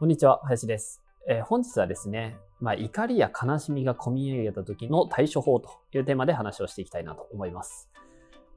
こんにちは林です、えー本日はですね、まあ、怒りや悲しみが込み上げた時の対処法というテーマで話をしていきたいなと思います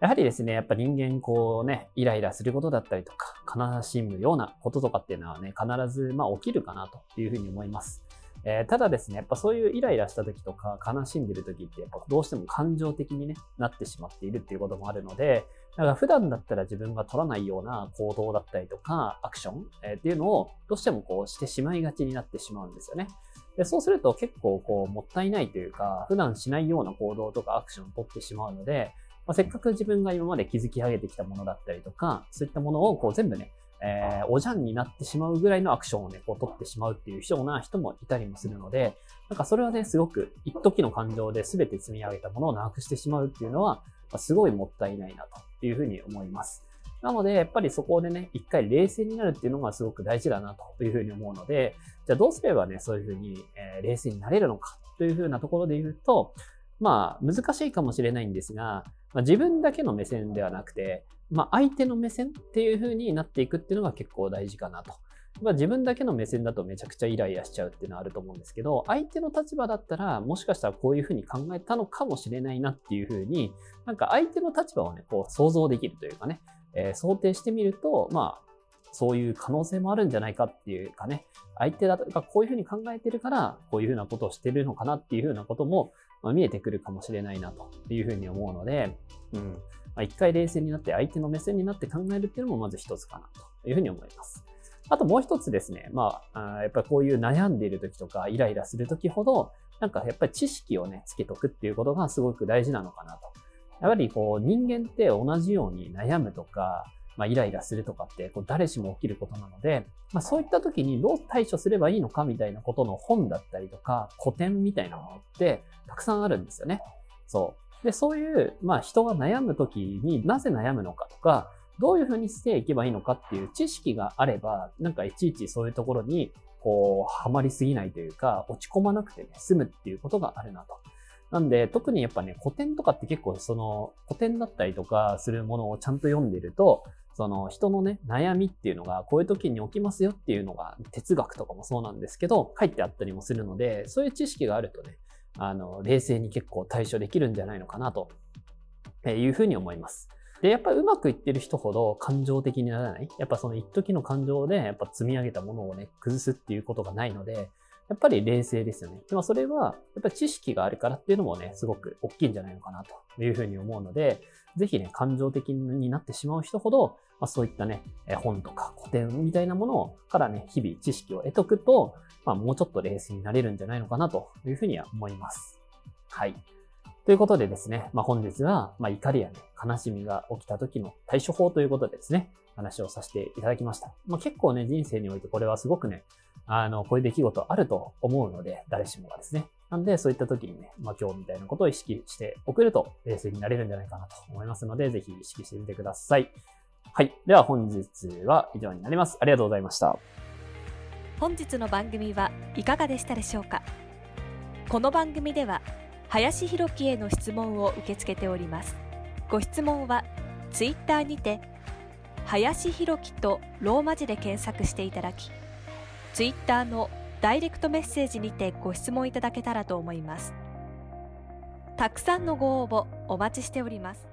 やはりですね、やっぱ人間こうね、イライラすることだったりとか、悲しむようなこととかっていうのはね、必ずま起きるかなというふうに思います。えーただですね、やっぱそういうイライラした時とか、悲しんでる時って、やっぱどうしても感情的に、ね、なってしまっているっていうこともあるので、だから普段だったら自分が取らないような行動だったりとか、アクション、えっていうのをどうしてもこうしてしまいがちになってしまうんですよね。でそうすると結構こうもったいないというか、普段しないような行動とかアクションを取ってしまうので、まあ、せっかく自分が今まで築き上げてきたものだったりとか、そういったものをこう全部ね、えーおじゃんになってしまうぐらいのアクションをね、こう取ってしまうっていうような人もいたりもするので、なんかそれはね、すごく一時の感情で全て積み上げたものをなくしてしまうっていうのは、まあすごいもったいないなとていうふうに思います。なので、やっぱりそこでね、一回冷静になるっていうのがすごく大事だなというふうに思うので、じゃあどうすればね、そういうふうに、え冷静になれるのかというふうなところで言うと、まあ、難しいかもしれないんですが、まあ、自分だけの目線ではなくて、まあ、相手の目線っていうふうになっていくっていうのが結構大事かなと。まあ、自分だけの目線だとめちゃくちゃイライラしちゃうっていうのはあると思うんですけど、相手の立場だったら、もしかしたらこういう風に考えたのかもしれないなっていう風に、なんか相手の立場をね、こう想像できるというかね、えー想定してみると、まあ、そういう可能性もあるんじゃないかっていうかね、相手がこういう風に考えてるから、こういう風なことをしてるのかなっていう風なことも、見えてくるかもしれないなという風に思うので、うん。まあ、一回冷静になって相手の目線になって考えるっていうのもまず一つかなというふうに思います。あともう一つですね、まあ、あやっぱりこういう悩んでいる時とかイライラする時ほど、なんかやっぱり知識をね、つけとくっていうことがすごく大事なのかなと。やっぱりこう人間って同じように悩むとか、まあ、イライラするとかってこう誰しも起きることなので、まあ、そういった時にどう対処すればいいのかみたいなことの本だったりとか古典みたいなものってたくさんあるんですよね。そう。で、そういう、まあ人が悩む時になぜ悩むのかとか、どういうふうにしていけばいいのかっていう知識があれば、なんかいちいちそういうところに、こう、はまりすぎないというか、落ち込まなくてね、済むっていうことがあるなと。なんで、特にやっぱね、古典とかって結構その、古典だったりとかするものをちゃんと読んでると、その人のね、悩みっていうのがこういう時に起きますよっていうのが、哲学とかもそうなんですけど、書いてあったりもするので、そういう知識があるとね、あの、冷静に結構対処できるんじゃないのかなとえいうふうに思います。で、やっぱりうまくいってる人ほど感情的にならない？やっぱその一時の感情でやっぱ積み上げたものをね、崩すっていうことがないので、やっぱり冷静ですよね。でもそれは、やっぱり知識があるからっていうのもね、すごく大きいんじゃないのかなというふうに思うので、ぜひね、感情的になってしまう人ほど、まあ、そういったね、え本とか古典みたいなものからね、日々知識を得とくと、まあ、もうちょっと冷静になれるんじゃないのかなというふうには思います。はい。ということでですね、まあ、本日は、まあ、怒りやね、悲しみが起きた時の対処法ということでですね、話をさせていただきました。まあ、結構ね、人生においてこれはすごくね、あの、こういう出来事あると思うので、誰しもがですね。なんで、そういった時にね、まあ、今日みたいなことを意識して送ると、冷静になれるんじゃないかなと思いますので、ぜひ意識してみてください。はい。では本日は以上になります。ありがとうございました。本日の番組はいかがでしたでしょうか？この番組では林弘樹への質問を受け付けております。ご質問はツイッターにて林弘樹とローマ字で検索していただきツイッターのダイレクトメッセージにてご質問いただけたらと思います。たくさんのご応募お待ちしております。